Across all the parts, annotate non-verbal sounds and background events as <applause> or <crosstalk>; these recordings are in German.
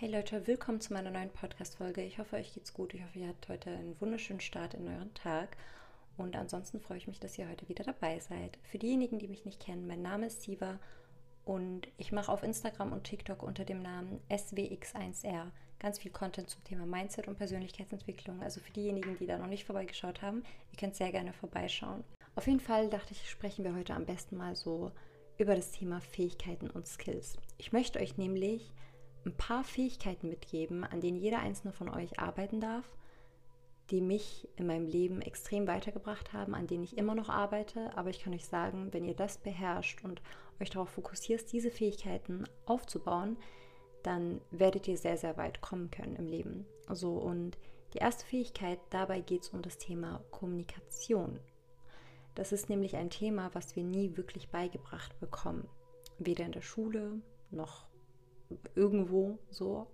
Hey Leute, willkommen zu meiner neuen Podcast-Folge. Ich hoffe, euch geht's gut. Ich hoffe, ihr habt heute einen wunderschönen Start in euren Tag. Und ansonsten freue ich mich, dass ihr heute wieder dabei seid. Für diejenigen, die mich nicht kennen, mein Name ist Siva und ich mache auf Instagram und TikTok unter dem Namen SWX1R ganz viel Content zum Thema Mindset und Persönlichkeitsentwicklung. Also für diejenigen, die da noch nicht vorbeigeschaut haben, ihr könnt sehr gerne vorbeischauen. Auf jeden Fall dachte ich, sprechen wir heute am besten mal so über das Thema Fähigkeiten und Skills. Ich möchte euch nämlich ein paar Fähigkeiten mitgeben, an denen jeder einzelne von euch arbeiten darf, die mich in meinem Leben extrem weitergebracht haben, an denen ich immer noch arbeite. Aber ich kann euch sagen, wenn ihr das beherrscht und euch darauf fokussiert, diese Fähigkeiten aufzubauen, dann werdet ihr sehr, sehr weit kommen können im Leben. So, und die erste Fähigkeit, dabei geht es um das Thema Kommunikation. Das ist nämlich ein Thema, was wir nie wirklich beigebracht bekommen. Weder in der Schule noch irgendwo so.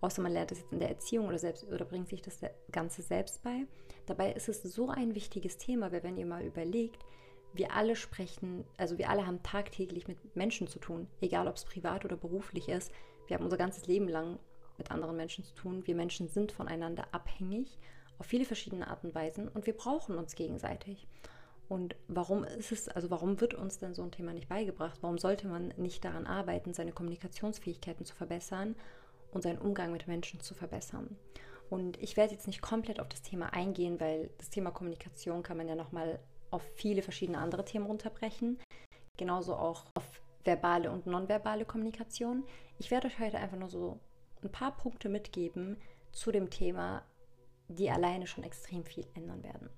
Außer man lernt es jetzt in der Erziehung oder, selbst, oder bringt sich das Ganze selbst bei. Dabei ist es so ein wichtiges Thema, weil wenn ihr mal überlegt, wir alle sprechen, also wir alle haben tagtäglich mit Menschen zu tun, egal ob es privat oder beruflich ist. Wir haben unser ganzes Leben lang mit anderen Menschen zu tun. Wir Menschen sind voneinander abhängig auf viele verschiedene Arten und Weisen und wir brauchen uns gegenseitig. Und warum ist es, also warum wird uns denn so ein Thema nicht beigebracht? Warum sollte man nicht daran arbeiten, seine Kommunikationsfähigkeiten zu verbessern und seinen Umgang mit Menschen zu verbessern? Und ich werde jetzt nicht komplett auf das Thema eingehen, weil das Thema Kommunikation kann man ja nochmal auf viele verschiedene andere Themen runterbrechen. Genauso auch auf verbale und nonverbale Kommunikation. Ich werde euch heute einfach nur so ein paar Punkte mitgeben zu dem Thema, die alleine schon extrem viel ändern werden.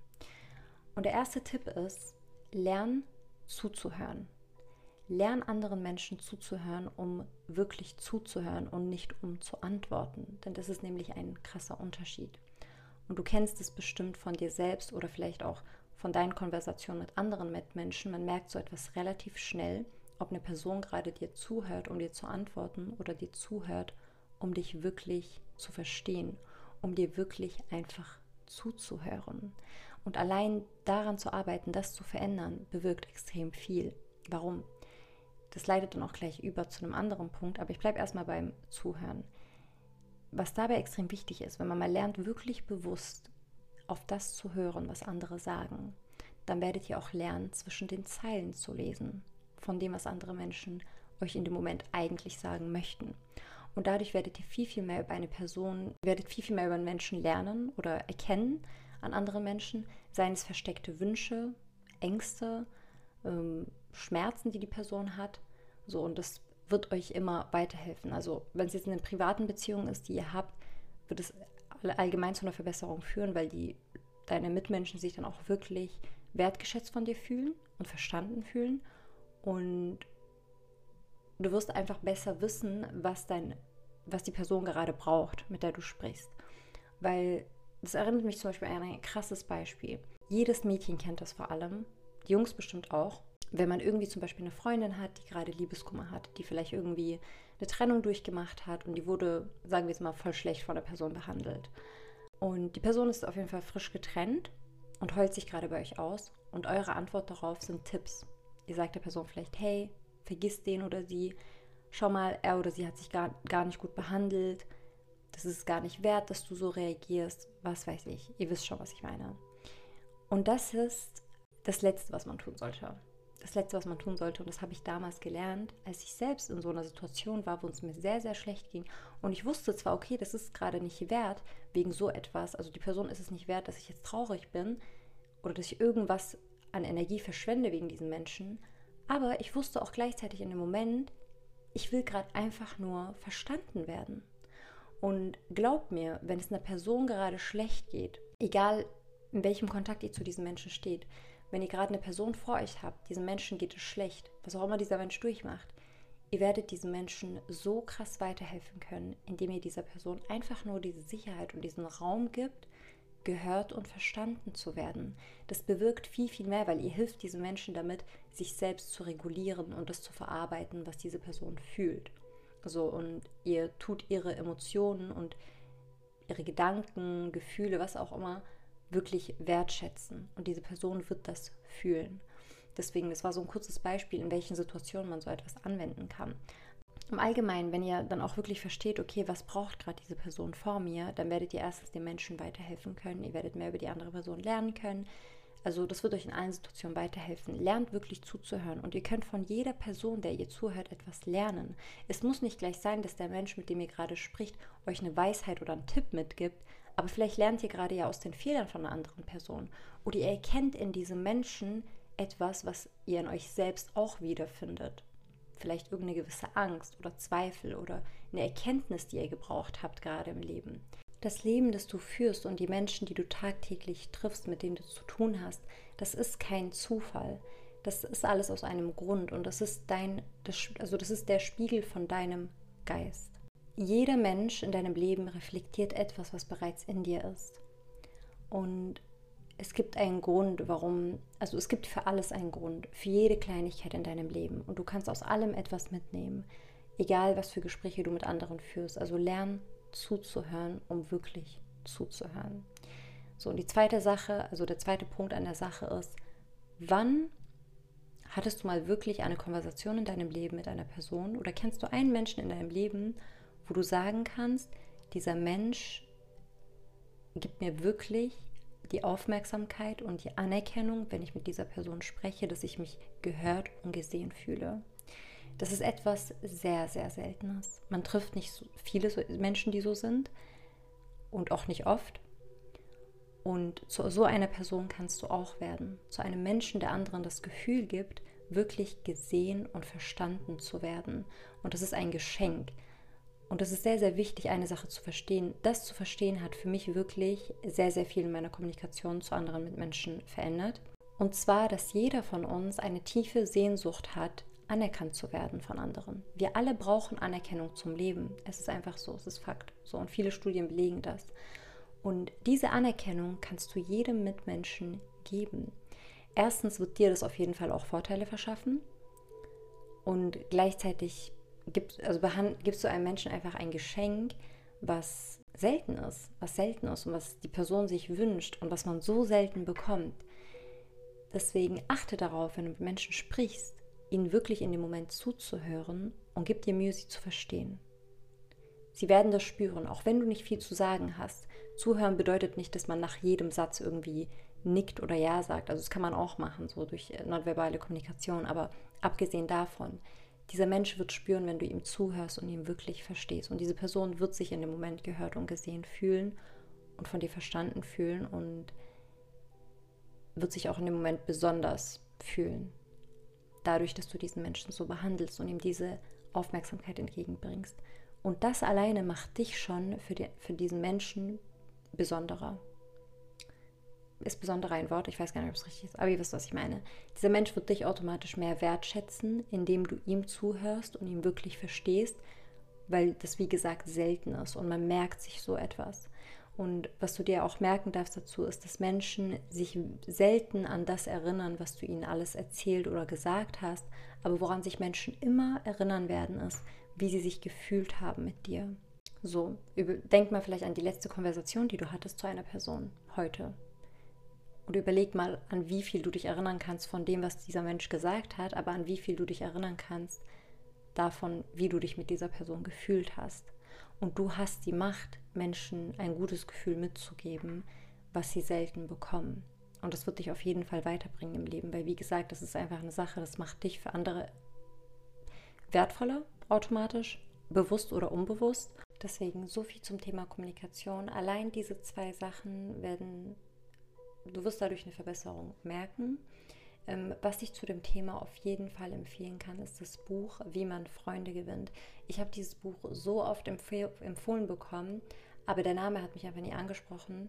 Und der erste Tipp ist, lern zuzuhören. Lern anderen Menschen zuzuhören, um wirklich zuzuhören und nicht um zu antworten. Denn das ist nämlich ein krasser Unterschied. Und du kennst es bestimmt von dir selbst oder vielleicht auch von deinen Konversationen mit anderen Mitmenschen. Man merkt so etwas relativ schnell, ob eine Person gerade dir zuhört, um dir zu antworten oder dir zuhört, um dich wirklich zu verstehen, um dir wirklich einfach zuzuhören. Und allein daran zu arbeiten, das zu verändern, bewirkt extrem viel. Warum? Das leitet dann auch gleich über zu einem anderen Punkt, aber ich bleibe erstmal beim Zuhören. Was dabei extrem wichtig ist, wenn man mal lernt, wirklich bewusst auf das zu hören, was andere sagen, dann werdet ihr auch lernen, zwischen den Zeilen zu lesen, von dem, was andere Menschen euch in dem Moment eigentlich sagen möchten. Und dadurch werdet ihr viel, viel mehr über eine Person, werdet viel, viel mehr über einen Menschen lernen oder erkennen, an anderen Menschen, seien es versteckte Wünsche, Ängste, ähm, Schmerzen, die die Person hat. So, und das wird euch immer weiterhelfen. Also, wenn es jetzt eine privaten Beziehung ist, die ihr habt, wird es allgemein zu einer Verbesserung führen, weil die deine Mitmenschen sich dann auch wirklich wertgeschätzt von dir fühlen und verstanden fühlen. Und du wirst einfach besser wissen, was dein, was die Person gerade braucht, mit der du sprichst. Weil das erinnert mich zum Beispiel an ein krasses Beispiel. Jedes Mädchen kennt das vor allem, die Jungs bestimmt auch. Wenn man irgendwie zum Beispiel eine Freundin hat, die gerade Liebeskummer hat, die vielleicht irgendwie eine Trennung durchgemacht hat und die wurde, sagen wir jetzt mal, voll schlecht von der Person behandelt. Und die Person ist auf jeden Fall frisch getrennt und heult sich gerade bei euch aus. Und eure Antwort darauf sind Tipps. Ihr sagt der Person vielleicht, hey, vergiss den oder sie, schau mal, er oder sie hat sich gar, gar nicht gut behandelt, das ist gar nicht wert, dass du so reagierst, was weiß ich. Ihr wisst schon, was ich meine. Und das ist das Letzte, was man tun sollte. Das Letzte, was man tun sollte, und das habe ich damals gelernt, als ich selbst in so einer Situation war, wo es mir sehr, sehr schlecht ging. Und ich wusste zwar, okay, das ist gerade nicht wert, wegen so etwas, also die Person ist es nicht wert, dass ich jetzt traurig bin oder dass ich irgendwas an Energie verschwende wegen diesen Menschen, aber ich wusste auch gleichzeitig in dem Moment, ich will gerade einfach nur verstanden werden. Und glaubt mir, wenn es einer Person gerade schlecht geht, egal in welchem Kontakt ihr zu diesem Menschen steht, wenn ihr gerade eine Person vor euch habt, diesem Menschen geht es schlecht, was auch immer dieser Mensch durchmacht, ihr werdet diesem Menschen so krass weiterhelfen können, indem ihr dieser Person einfach nur diese Sicherheit und diesen Raum gibt, gehört und verstanden zu werden. Das bewirkt viel, viel mehr, weil ihr hilft diesem Menschen damit, sich selbst zu regulieren und das zu verarbeiten, was diese Person fühlt. So, und ihr tut ihre Emotionen und ihre Gedanken, Gefühle, was auch immer, wirklich wertschätzen. Und diese Person wird das fühlen. Deswegen, das war so ein kurzes Beispiel, in welchen Situationen man so etwas anwenden kann. Im Allgemeinen, wenn ihr dann auch wirklich versteht, okay, was braucht gerade diese Person vor mir, dann werdet ihr erstens den Menschen weiterhelfen können. Ihr werdet mehr über die andere Person lernen können. Also das wird euch in allen Situationen weiterhelfen. Lernt wirklich zuzuhören und ihr könnt von jeder Person, der ihr zuhört, etwas lernen. Es muss nicht gleich sein, dass der Mensch, mit dem ihr gerade spricht, euch eine Weisheit oder einen Tipp mitgibt, aber vielleicht lernt ihr gerade ja aus den Fehlern von einer anderen Person oder ihr erkennt in diesem Menschen etwas, was ihr in euch selbst auch wiederfindet. Vielleicht irgendeine gewisse Angst oder Zweifel oder eine Erkenntnis, die ihr gebraucht habt gerade im Leben das Leben, das du führst und die Menschen, die du tagtäglich triffst, mit denen du zu tun hast, das ist kein Zufall. Das ist alles aus einem Grund und das ist dein, das, also das ist der Spiegel von deinem Geist. Jeder Mensch in deinem Leben reflektiert etwas, was bereits in dir ist. Und es gibt einen Grund, warum, also es gibt für alles einen Grund, für jede Kleinigkeit in deinem Leben. Und du kannst aus allem etwas mitnehmen, egal was für Gespräche du mit anderen führst. Also lern zuzuhören, um wirklich zuzuhören. So, und die zweite Sache, also der zweite Punkt an der Sache ist, wann hattest du mal wirklich eine Konversation in deinem Leben mit einer Person oder kennst du einen Menschen in deinem Leben, wo du sagen kannst, dieser Mensch gibt mir wirklich die Aufmerksamkeit und die Anerkennung, wenn ich mit dieser Person spreche, dass ich mich gehört und gesehen fühle. Das ist etwas sehr, sehr Seltenes. Man trifft nicht so viele Menschen, die so sind und auch nicht oft. Und zu so einer Person kannst du auch werden. Zu einem Menschen, der anderen das Gefühl gibt, wirklich gesehen und verstanden zu werden. Und das ist ein Geschenk. Und es ist sehr, sehr wichtig, eine Sache zu verstehen. Das zu verstehen hat für mich wirklich sehr, sehr viel in meiner Kommunikation zu anderen Mitmenschen verändert. Und zwar, dass jeder von uns eine tiefe Sehnsucht hat, anerkannt zu werden von anderen. Wir alle brauchen Anerkennung zum Leben. Es ist einfach so, es ist Fakt. So und viele Studien belegen das. Und diese Anerkennung kannst du jedem Mitmenschen geben. Erstens wird dir das auf jeden Fall auch Vorteile verschaffen und gleichzeitig gibt, also gibst du einem Menschen einfach ein Geschenk, was selten ist, was selten ist und was die Person sich wünscht und was man so selten bekommt. Deswegen achte darauf, wenn du mit Menschen sprichst, ihnen wirklich in dem Moment zuzuhören und gib dir Mühe, sie zu verstehen. Sie werden das spüren, auch wenn du nicht viel zu sagen hast. Zuhören bedeutet nicht, dass man nach jedem Satz irgendwie nickt oder ja sagt. Also das kann man auch machen, so durch äh, nonverbale Kommunikation. Aber abgesehen davon, dieser Mensch wird spüren, wenn du ihm zuhörst und ihn wirklich verstehst. Und diese Person wird sich in dem Moment gehört und gesehen fühlen und von dir verstanden fühlen und wird sich auch in dem Moment besonders fühlen dadurch, dass du diesen Menschen so behandelst und ihm diese Aufmerksamkeit entgegenbringst. Und das alleine macht dich schon für, die, für diesen Menschen besonderer. Ist besonderer ein Wort? Ich weiß gar nicht, ob es richtig ist, aber ihr wisst, was ich meine. Dieser Mensch wird dich automatisch mehr wertschätzen, indem du ihm zuhörst und ihn wirklich verstehst, weil das, wie gesagt, selten ist und man merkt sich so etwas. Und was du dir auch merken darfst dazu, ist, dass Menschen sich selten an das erinnern, was du ihnen alles erzählt oder gesagt hast, aber woran sich Menschen immer erinnern werden, ist, wie sie sich gefühlt haben mit dir. So, denk mal vielleicht an die letzte Konversation, die du hattest zu einer Person heute. Und überleg mal, an wie viel du dich erinnern kannst von dem, was dieser Mensch gesagt hat, aber an wie viel du dich erinnern kannst davon, wie du dich mit dieser Person gefühlt hast. Und du hast die Macht, Menschen ein gutes Gefühl mitzugeben, was sie selten bekommen. Und das wird dich auf jeden Fall weiterbringen im Leben, weil wie gesagt, das ist einfach eine Sache, das macht dich für andere wertvoller automatisch, bewusst oder unbewusst. Deswegen so viel zum Thema Kommunikation. Allein diese zwei Sachen werden, du wirst dadurch eine Verbesserung merken. Ähm, was ich zu dem Thema auf jeden Fall empfehlen kann, ist das Buch Wie man Freunde gewinnt. Ich habe dieses Buch so oft empf empfohlen bekommen, aber der Name hat mich einfach nie angesprochen,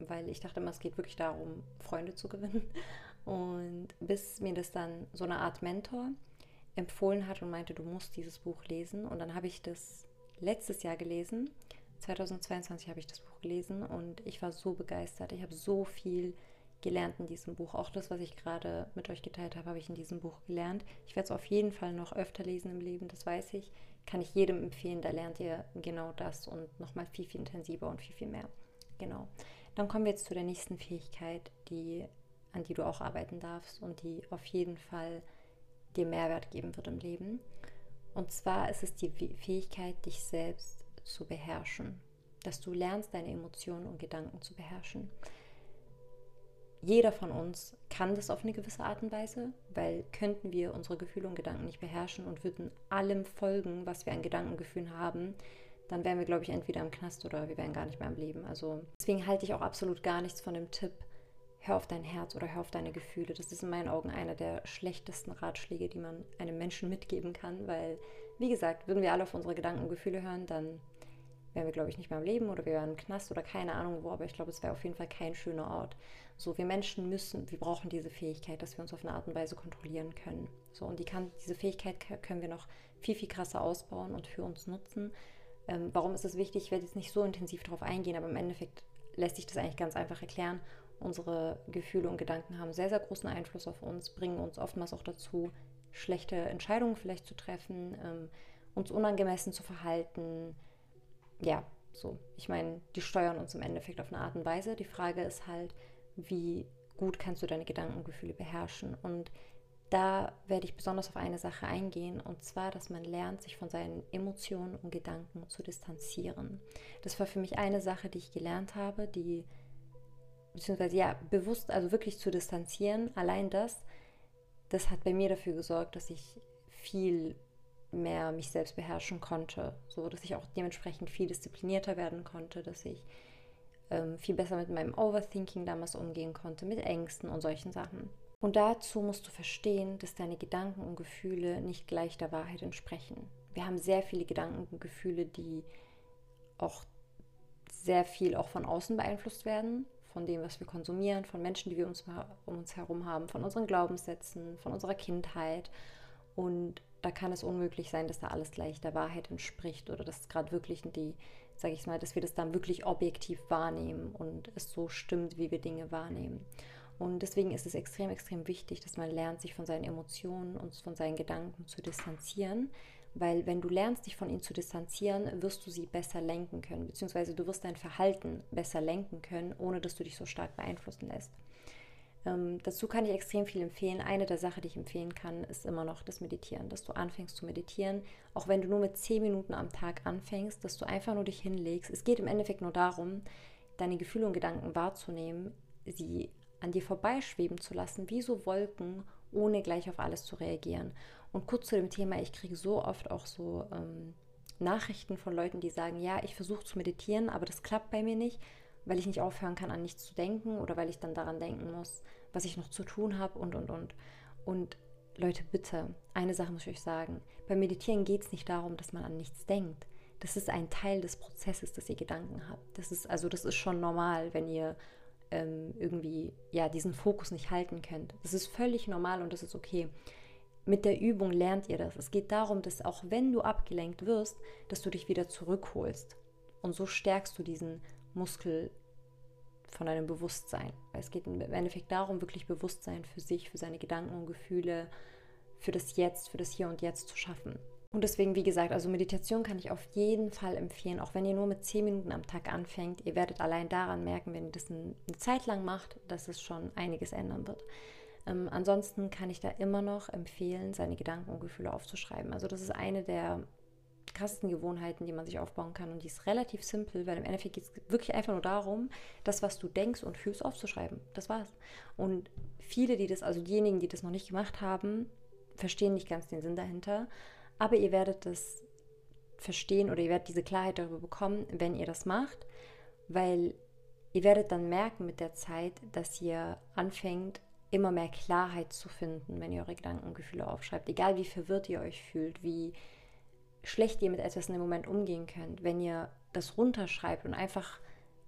weil ich dachte immer, es geht wirklich darum, Freunde zu gewinnen. <laughs> Und bis mir das dann so eine Art Mentor empfohlen hat und meinte, du musst dieses Buch lesen. Und dann habe ich das letztes Jahr gelesen. 2022 habe ich das Buch gelesen und ich war so begeistert. Ich habe so viel gelernt in diesem Buch. Auch das, was ich gerade mit euch geteilt habe, habe ich in diesem Buch gelernt. Ich werde es auf jeden Fall noch öfter lesen im Leben, das weiß ich. Kann ich jedem empfehlen, da lernt ihr genau das und nochmal viel, viel intensiver und viel, viel mehr. Genau. Dann kommen wir jetzt zu der nächsten Fähigkeit, die, an die du auch arbeiten darfst und die auf jeden Fall dir Mehrwert geben wird im Leben. Und zwar ist es die Fähigkeit, dich selbst zu beherrschen. Dass du lernst, deine Emotionen und Gedanken zu beherrschen. Jeder von uns kann das auf eine gewisse Art und Weise, weil könnten wir unsere Gefühle und Gedanken nicht beherrschen und würden allem folgen, was wir an Gedanken und Gefühlen haben, dann wären wir, glaube ich, entweder im Knast oder wir wären gar nicht mehr am Leben. Also deswegen halte ich auch absolut gar nichts von dem Tipp, hör auf dein Herz oder hör auf deine Gefühle. Das ist in meinen Augen einer der schlechtesten Ratschläge, die man einem Menschen mitgeben kann, weil, wie gesagt, würden wir alle auf unsere Gedanken und Gefühle hören, dann wären wir, glaube ich, nicht mehr am Leben oder wir wären im Knast oder keine Ahnung wo, aber ich glaube, es wäre auf jeden Fall kein schöner Ort. So, wir Menschen müssen, wir brauchen diese Fähigkeit, dass wir uns auf eine Art und Weise kontrollieren können. So, und die kann, diese Fähigkeit können wir noch viel, viel krasser ausbauen und für uns nutzen. Ähm, warum ist es wichtig? Ich werde jetzt nicht so intensiv darauf eingehen, aber im Endeffekt lässt sich das eigentlich ganz einfach erklären. Unsere Gefühle und Gedanken haben sehr, sehr großen Einfluss auf uns, bringen uns oftmals auch dazu, schlechte Entscheidungen vielleicht zu treffen, ähm, uns unangemessen zu verhalten. Ja, so. Ich meine, die steuern uns im Endeffekt auf eine Art und Weise. Die Frage ist halt, wie gut kannst du deine Gedanken und Gefühle beherrschen. Und da werde ich besonders auf eine Sache eingehen, und zwar, dass man lernt, sich von seinen Emotionen und Gedanken zu distanzieren. Das war für mich eine Sache, die ich gelernt habe, die, beziehungsweise ja, bewusst, also wirklich zu distanzieren. Allein das, das hat bei mir dafür gesorgt, dass ich viel mehr mich selbst beherrschen konnte, so dass ich auch dementsprechend viel disziplinierter werden konnte, dass ich ähm, viel besser mit meinem Overthinking damals umgehen konnte, mit Ängsten und solchen Sachen. Und dazu musst du verstehen, dass deine Gedanken und Gefühle nicht gleich der Wahrheit entsprechen. Wir haben sehr viele Gedanken und Gefühle, die auch sehr viel auch von außen beeinflusst werden, von dem, was wir konsumieren, von Menschen, die wir uns um uns herum haben, von unseren Glaubenssätzen, von unserer Kindheit. Und da kann es unmöglich sein, dass da alles gleich der Wahrheit entspricht oder dass gerade wirklich die, sage ich mal, dass wir das dann wirklich objektiv wahrnehmen und es so stimmt, wie wir Dinge wahrnehmen. Und deswegen ist es extrem, extrem wichtig, dass man lernt, sich von seinen Emotionen und von seinen Gedanken zu distanzieren. Weil wenn du lernst, dich von ihnen zu distanzieren, wirst du sie besser lenken können, beziehungsweise du wirst dein Verhalten besser lenken können, ohne dass du dich so stark beeinflussen lässt. Ähm, dazu kann ich extrem viel empfehlen. Eine der Sachen, die ich empfehlen kann, ist immer noch das Meditieren, dass du anfängst zu meditieren, auch wenn du nur mit 10 Minuten am Tag anfängst, dass du einfach nur dich hinlegst. Es geht im Endeffekt nur darum, deine Gefühle und Gedanken wahrzunehmen, sie an dir vorbeischweben zu lassen, wie so Wolken, ohne gleich auf alles zu reagieren. Und kurz zu dem Thema, ich kriege so oft auch so ähm, Nachrichten von Leuten, die sagen, ja, ich versuche zu meditieren, aber das klappt bei mir nicht weil ich nicht aufhören kann, an nichts zu denken oder weil ich dann daran denken muss, was ich noch zu tun habe und, und, und. Und Leute, bitte, eine Sache muss ich euch sagen. Beim Meditieren geht es nicht darum, dass man an nichts denkt. Das ist ein Teil des Prozesses, dass ihr Gedanken habt. Das ist, also das ist schon normal, wenn ihr ähm, irgendwie ja, diesen Fokus nicht halten könnt. Das ist völlig normal und das ist okay. Mit der Übung lernt ihr das. Es geht darum, dass auch wenn du abgelenkt wirst, dass du dich wieder zurückholst. Und so stärkst du diesen Muskel von deinem Bewusstsein. Es geht im Endeffekt darum, wirklich Bewusstsein für sich, für seine Gedanken und Gefühle, für das Jetzt, für das Hier und Jetzt zu schaffen. Und deswegen, wie gesagt, also Meditation kann ich auf jeden Fall empfehlen, auch wenn ihr nur mit 10 Minuten am Tag anfängt. Ihr werdet allein daran merken, wenn ihr das eine Zeit lang macht, dass es schon einiges ändern wird. Ähm, ansonsten kann ich da immer noch empfehlen, seine Gedanken und Gefühle aufzuschreiben. Also das ist eine der krassesten Gewohnheiten, die man sich aufbauen kann. Und die ist relativ simpel, weil im Endeffekt geht es wirklich einfach nur darum, das, was du denkst und fühlst, aufzuschreiben. Das war's. Und viele, die das, also diejenigen, die das noch nicht gemacht haben, verstehen nicht ganz den Sinn dahinter. Aber ihr werdet das verstehen oder ihr werdet diese Klarheit darüber bekommen, wenn ihr das macht, weil ihr werdet dann merken mit der Zeit, dass ihr anfängt, immer mehr Klarheit zu finden, wenn ihr eure Gedanken und Gefühle aufschreibt. Egal wie verwirrt ihr euch fühlt, wie schlecht ihr mit etwas in dem Moment umgehen könnt, wenn ihr das runterschreibt und einfach,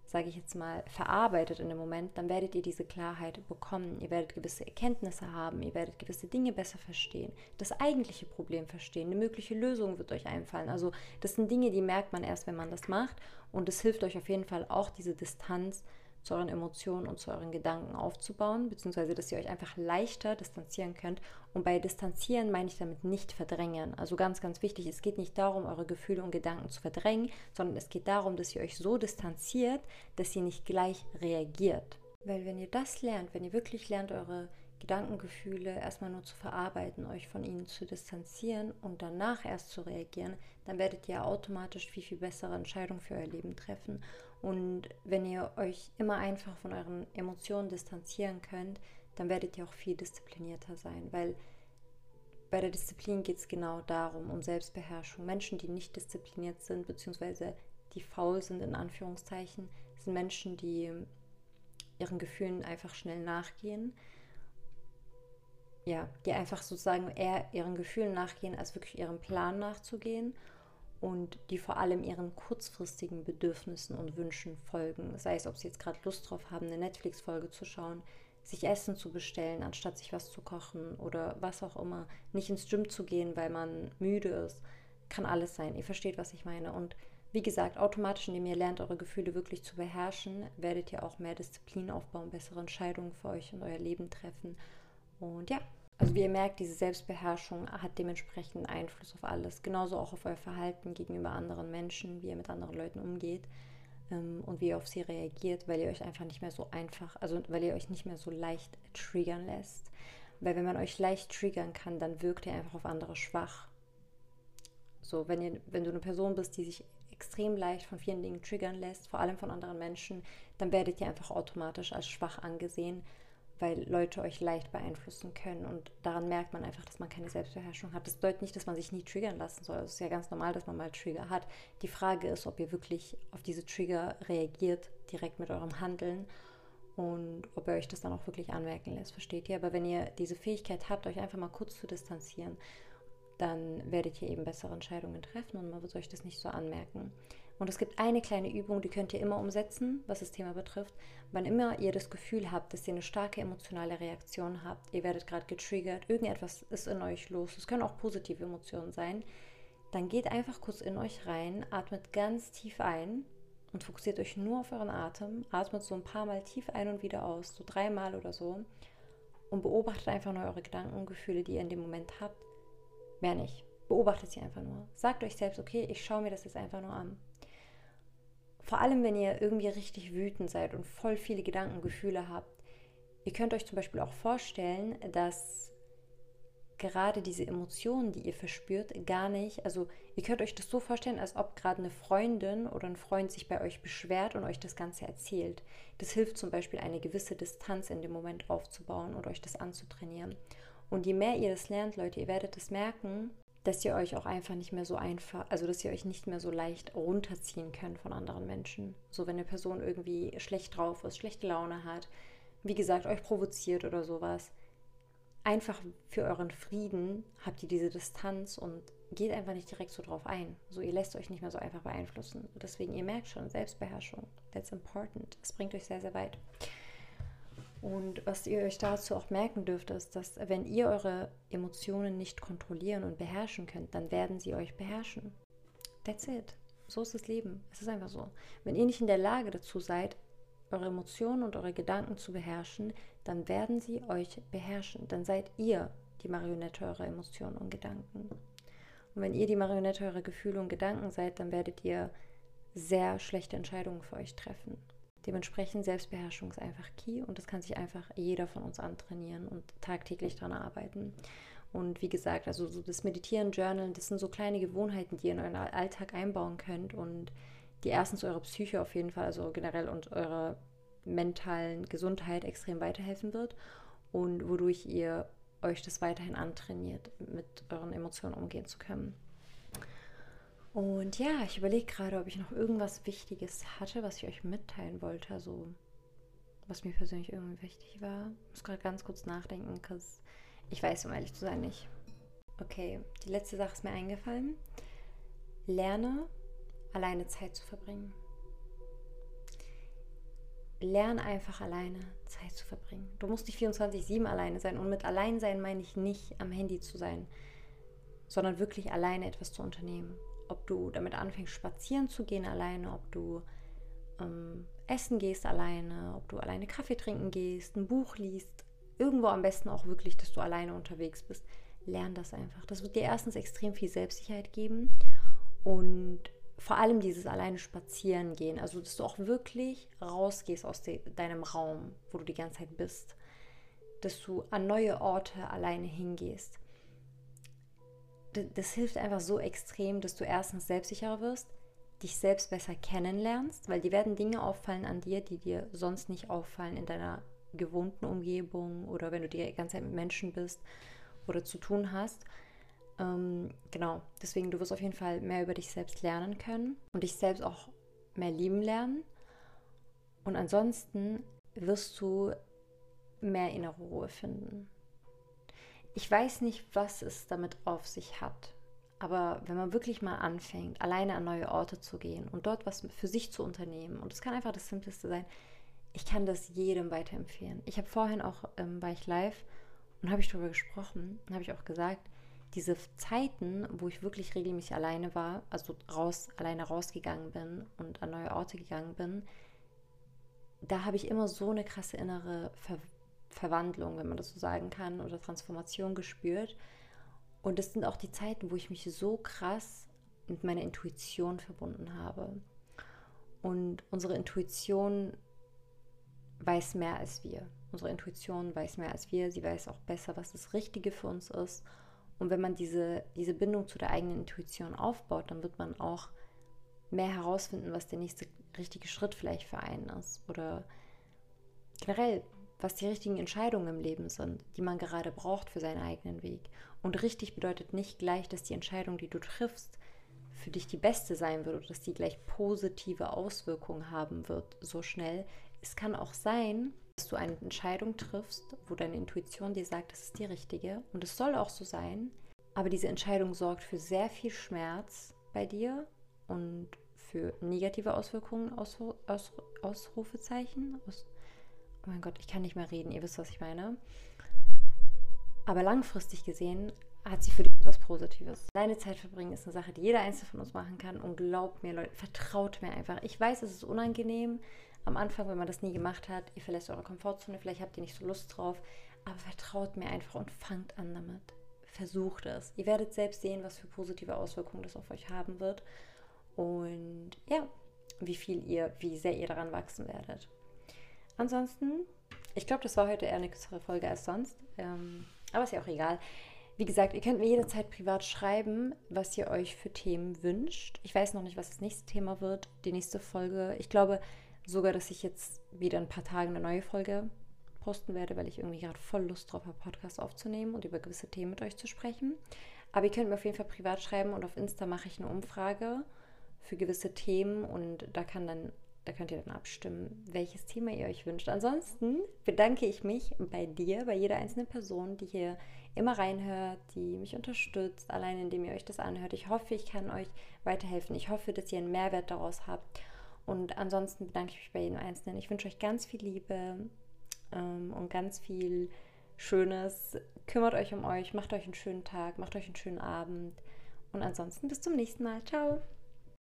sage ich jetzt mal, verarbeitet in dem Moment, dann werdet ihr diese Klarheit bekommen. Ihr werdet gewisse Erkenntnisse haben, ihr werdet gewisse Dinge besser verstehen, das eigentliche Problem verstehen, eine mögliche Lösung wird euch einfallen. Also das sind Dinge, die merkt man erst, wenn man das macht und es hilft euch auf jeden Fall auch diese Distanz zu euren Emotionen und zu euren Gedanken aufzubauen, beziehungsweise dass ihr euch einfach leichter distanzieren könnt. Und bei distanzieren meine ich damit nicht verdrängen. Also ganz, ganz wichtig, es geht nicht darum, eure Gefühle und Gedanken zu verdrängen, sondern es geht darum, dass ihr euch so distanziert, dass ihr nicht gleich reagiert. Weil wenn ihr das lernt, wenn ihr wirklich lernt, eure Gedankengefühle erstmal nur zu verarbeiten, euch von ihnen zu distanzieren und danach erst zu reagieren, dann werdet ihr automatisch viel, viel bessere Entscheidungen für euer Leben treffen. Und wenn ihr euch immer einfach von euren Emotionen distanzieren könnt, dann werdet ihr auch viel disziplinierter sein, weil bei der Disziplin geht es genau darum, um Selbstbeherrschung. Menschen, die nicht diszipliniert sind, beziehungsweise die faul sind, in Anführungszeichen, sind Menschen, die ihren Gefühlen einfach schnell nachgehen. Ja, die einfach sozusagen eher ihren Gefühlen nachgehen, als wirklich ihrem Plan nachzugehen und die vor allem ihren kurzfristigen Bedürfnissen und Wünschen folgen. Sei es, ob sie jetzt gerade Lust drauf haben, eine Netflix-Folge zu schauen, sich Essen zu bestellen, anstatt sich was zu kochen oder was auch immer, nicht ins Gym zu gehen, weil man müde ist. Kann alles sein. Ihr versteht, was ich meine. Und wie gesagt, automatisch, indem ihr lernt, eure Gefühle wirklich zu beherrschen, werdet ihr auch mehr Disziplin aufbauen, bessere Entscheidungen für euch und euer Leben treffen. Und ja, also wie ihr merkt, diese Selbstbeherrschung hat dementsprechend Einfluss auf alles. Genauso auch auf euer Verhalten gegenüber anderen Menschen, wie ihr mit anderen Leuten umgeht ähm, und wie ihr auf sie reagiert, weil ihr euch einfach nicht mehr so einfach, also weil ihr euch nicht mehr so leicht triggern lässt. Weil wenn man euch leicht triggern kann, dann wirkt ihr einfach auf andere schwach. So, wenn, ihr, wenn du eine Person bist, die sich extrem leicht von vielen Dingen triggern lässt, vor allem von anderen Menschen, dann werdet ihr einfach automatisch als schwach angesehen, weil Leute euch leicht beeinflussen können. Und daran merkt man einfach, dass man keine Selbstbeherrschung hat. Das bedeutet nicht, dass man sich nie triggern lassen soll. Es ist ja ganz normal, dass man mal Trigger hat. Die Frage ist, ob ihr wirklich auf diese Trigger reagiert, direkt mit eurem Handeln und ob ihr euch das dann auch wirklich anmerken lässt, versteht ihr? Aber wenn ihr diese Fähigkeit habt, euch einfach mal kurz zu distanzieren dann werdet ihr eben bessere Entscheidungen treffen und man wird euch das nicht so anmerken. Und es gibt eine kleine Übung, die könnt ihr immer umsetzen, was das Thema betrifft. Wann immer ihr das Gefühl habt, dass ihr eine starke emotionale Reaktion habt, ihr werdet gerade getriggert, irgendetwas ist in euch los, es können auch positive Emotionen sein, dann geht einfach kurz in euch rein, atmet ganz tief ein und fokussiert euch nur auf euren Atem, atmet so ein paar Mal tief ein und wieder aus, so dreimal oder so und beobachtet einfach nur eure Gedanken und Gefühle, die ihr in dem Moment habt Mehr nicht. Beobachtet sie einfach nur. Sagt euch selbst, okay, ich schaue mir das jetzt einfach nur an. Vor allem, wenn ihr irgendwie richtig wütend seid und voll viele Gedanken, Gefühle habt. Ihr könnt euch zum Beispiel auch vorstellen, dass gerade diese Emotionen, die ihr verspürt, gar nicht, also ihr könnt euch das so vorstellen, als ob gerade eine Freundin oder ein Freund sich bei euch beschwert und euch das Ganze erzählt. Das hilft zum Beispiel, eine gewisse Distanz in dem Moment aufzubauen oder euch das anzutrainieren. Und je mehr ihr das lernt, Leute, ihr werdet es merken, dass ihr euch auch einfach nicht mehr so einfach, also dass ihr euch nicht mehr so leicht runterziehen könnt von anderen Menschen. So wenn eine Person irgendwie schlecht drauf ist, schlechte Laune hat, wie gesagt, euch provoziert oder sowas. Einfach für euren Frieden habt ihr diese Distanz und geht einfach nicht direkt so drauf ein. So, ihr lässt euch nicht mehr so einfach beeinflussen. Deswegen, ihr merkt schon, Selbstbeherrschung, that's important. Es bringt euch sehr, sehr weit. Und was ihr euch dazu auch merken dürft, ist, dass wenn ihr eure Emotionen nicht kontrollieren und beherrschen könnt, dann werden sie euch beherrschen. That's it. So ist das Leben. Es ist einfach so. Wenn ihr nicht in der Lage dazu seid, eure Emotionen und eure Gedanken zu beherrschen, dann werden sie euch beherrschen. Dann seid ihr die Marionette eurer Emotionen und Gedanken. Und wenn ihr die Marionette eurer Gefühle und Gedanken seid, dann werdet ihr sehr schlechte Entscheidungen für euch treffen. Dementsprechend Selbstbeherrschung ist einfach key und das kann sich einfach jeder von uns antrainieren und tagtäglich daran arbeiten. Und wie gesagt, also so das Meditieren, Journalen, das sind so kleine Gewohnheiten, die ihr in euren Alltag einbauen könnt und die erstens eure Psyche auf jeden Fall, also generell und eurer mentalen Gesundheit extrem weiterhelfen wird und wodurch ihr euch das weiterhin antrainiert, mit euren Emotionen umgehen zu können. Und ja, ich überlege gerade, ob ich noch irgendwas Wichtiges hatte, was ich euch mitteilen wollte. Also, was mir persönlich irgendwie wichtig war. Ich muss gerade ganz kurz nachdenken, because ich weiß, um ehrlich zu sein, nicht. Okay, die letzte Sache ist mir eingefallen. Lerne, alleine Zeit zu verbringen. Lerne einfach alleine Zeit zu verbringen. Du musst nicht 24-7 alleine sein. Und mit allein sein meine ich nicht am Handy zu sein, sondern wirklich alleine etwas zu unternehmen ob du damit anfängst, spazieren zu gehen alleine, ob du ähm, essen gehst alleine, ob du alleine Kaffee trinken gehst, ein Buch liest, irgendwo am besten auch wirklich, dass du alleine unterwegs bist. Lern das einfach. Das wird dir erstens extrem viel Selbstsicherheit geben und vor allem dieses alleine spazieren gehen, also dass du auch wirklich rausgehst aus de deinem Raum, wo du die ganze Zeit bist. dass du an neue Orte alleine hingehst. Das hilft einfach so extrem, dass du erstens selbstsicherer wirst, dich selbst besser kennenlernst, weil dir werden Dinge auffallen an dir, die dir sonst nicht auffallen in deiner gewohnten Umgebung oder wenn du die ganze Zeit mit Menschen bist oder zu tun hast. Ähm, genau, deswegen du wirst auf jeden Fall mehr über dich selbst lernen können und dich selbst auch mehr lieben lernen. Und ansonsten wirst du mehr innere Ruhe finden. Ich weiß nicht, was es damit auf sich hat. Aber wenn man wirklich mal anfängt, alleine an neue Orte zu gehen und dort was für sich zu unternehmen, und es kann einfach das Simpleste sein, ich kann das jedem weiterempfehlen. Ich habe vorhin auch, ähm, war ich live und habe ich darüber gesprochen und habe ich auch gesagt, diese Zeiten, wo ich wirklich regelmäßig alleine war, also raus, alleine rausgegangen bin und an neue Orte gegangen bin, da habe ich immer so eine krasse innere Ver Verwandlung, wenn man das so sagen kann, oder Transformation gespürt. Und es sind auch die Zeiten, wo ich mich so krass mit meiner Intuition verbunden habe. Und unsere Intuition weiß mehr als wir. Unsere Intuition weiß mehr als wir. Sie weiß auch besser, was das Richtige für uns ist. Und wenn man diese, diese Bindung zu der eigenen Intuition aufbaut, dann wird man auch mehr herausfinden, was der nächste richtige Schritt vielleicht für einen ist. Oder generell, was die richtigen Entscheidungen im Leben sind, die man gerade braucht für seinen eigenen Weg. Und richtig bedeutet nicht gleich, dass die Entscheidung, die du triffst, für dich die beste sein wird oder dass die gleich positive Auswirkungen haben wird, so schnell. Es kann auch sein, dass du eine Entscheidung triffst, wo deine Intuition dir sagt, das ist die richtige. Und es soll auch so sein. Aber diese Entscheidung sorgt für sehr viel Schmerz bei dir und für negative Auswirkungen, Aus, Aus, Ausrufezeichen. Aus, oh mein Gott, ich kann nicht mehr reden, ihr wisst, was ich meine. Aber langfristig gesehen hat sie für dich etwas Positives. Deine Zeit verbringen ist eine Sache, die jeder Einzelne von uns machen kann. Und glaubt mir, Leute, vertraut mir einfach. Ich weiß, es ist unangenehm am Anfang, wenn man das nie gemacht hat. Ihr verlässt eure Komfortzone, vielleicht habt ihr nicht so Lust drauf. Aber vertraut mir einfach und fangt an damit. Versucht es. Ihr werdet selbst sehen, was für positive Auswirkungen das auf euch haben wird. Und ja, wie viel ihr, wie sehr ihr daran wachsen werdet. Ansonsten, ich glaube, das war heute eher eine kürzere Folge als sonst. Ähm, aber ist ja auch egal. Wie gesagt, ihr könnt mir jederzeit privat schreiben, was ihr euch für Themen wünscht. Ich weiß noch nicht, was das nächste Thema wird, die nächste Folge. Ich glaube sogar, dass ich jetzt wieder ein paar Tage eine neue Folge posten werde, weil ich irgendwie gerade voll Lust drauf habe, Podcast aufzunehmen und über gewisse Themen mit euch zu sprechen. Aber ihr könnt mir auf jeden Fall privat schreiben und auf Insta mache ich eine Umfrage für gewisse Themen und da kann dann da könnt ihr dann abstimmen, welches Thema ihr euch wünscht. Ansonsten bedanke ich mich bei dir, bei jeder einzelnen Person, die hier immer reinhört, die mich unterstützt, allein indem ihr euch das anhört. Ich hoffe, ich kann euch weiterhelfen. Ich hoffe, dass ihr einen Mehrwert daraus habt. Und ansonsten bedanke ich mich bei jedem Einzelnen. Ich wünsche euch ganz viel Liebe ähm, und ganz viel Schönes. Kümmert euch um euch, macht euch einen schönen Tag, macht euch einen schönen Abend. Und ansonsten bis zum nächsten Mal. Ciao.